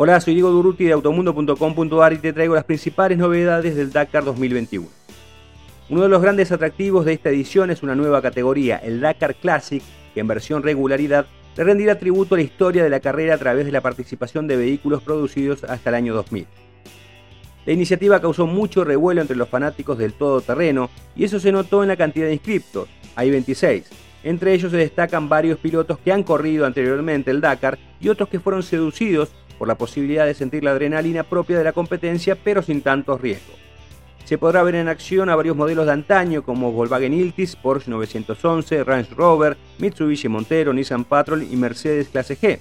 Hola, soy Diego Duruti de automundo.com.ar y te traigo las principales novedades del Dakar 2021. Uno de los grandes atractivos de esta edición es una nueva categoría, el Dakar Classic, que en versión regularidad le rendirá tributo a la historia de la carrera a través de la participación de vehículos producidos hasta el año 2000. La iniciativa causó mucho revuelo entre los fanáticos del todoterreno y eso se notó en la cantidad de inscriptos, hay 26. Entre ellos se destacan varios pilotos que han corrido anteriormente el Dakar y otros que fueron seducidos por la posibilidad de sentir la adrenalina propia de la competencia pero sin tantos riesgos. Se podrá ver en acción a varios modelos de antaño como Volkswagen Iltis, Porsche 911, Range Rover, Mitsubishi Montero, Nissan Patrol y Mercedes Clase G.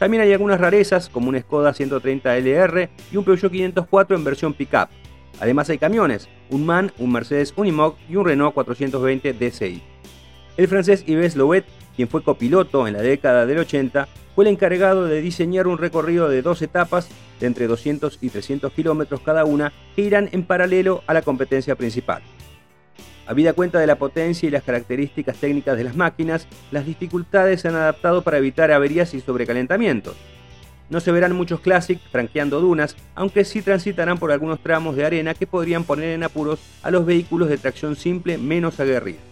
También hay algunas rarezas como un Skoda 130 LR y un Peugeot 504 en versión pickup. Además hay camiones, un MAN, un Mercedes Unimog y un Renault 420 DCI. El francés Yves Louet, quien fue copiloto en la década del 80, fue el encargado de diseñar un recorrido de dos etapas de entre 200 y 300 kilómetros cada una que irán en paralelo a la competencia principal. Habida cuenta de la potencia y las características técnicas de las máquinas, las dificultades se han adaptado para evitar averías y sobrecalentamientos. No se verán muchos Classic franqueando dunas, aunque sí transitarán por algunos tramos de arena que podrían poner en apuros a los vehículos de tracción simple menos aguerridos.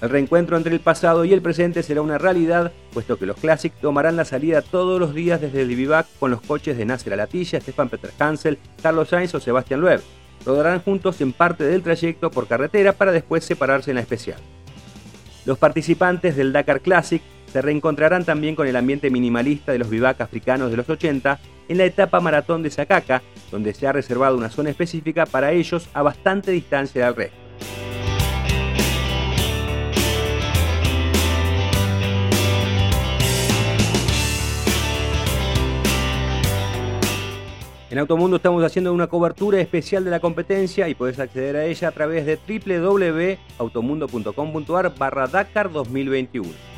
El reencuentro entre el pasado y el presente será una realidad, puesto que los Classic tomarán la salida todos los días desde el Vivac con los coches de Nasser Alatilla, Stefan Peter Hansel, Carlos Sainz o Sebastián Loeb. Rodarán juntos en parte del trayecto por carretera para después separarse en la especial. Los participantes del Dakar Classic se reencontrarán también con el ambiente minimalista de los Vivac africanos de los 80 en la etapa maratón de Sakaka, donde se ha reservado una zona específica para ellos a bastante distancia del resto. En Automundo estamos haciendo una cobertura especial de la competencia y puedes acceder a ella a través de www.automundo.com.ar barra Dakar 2021.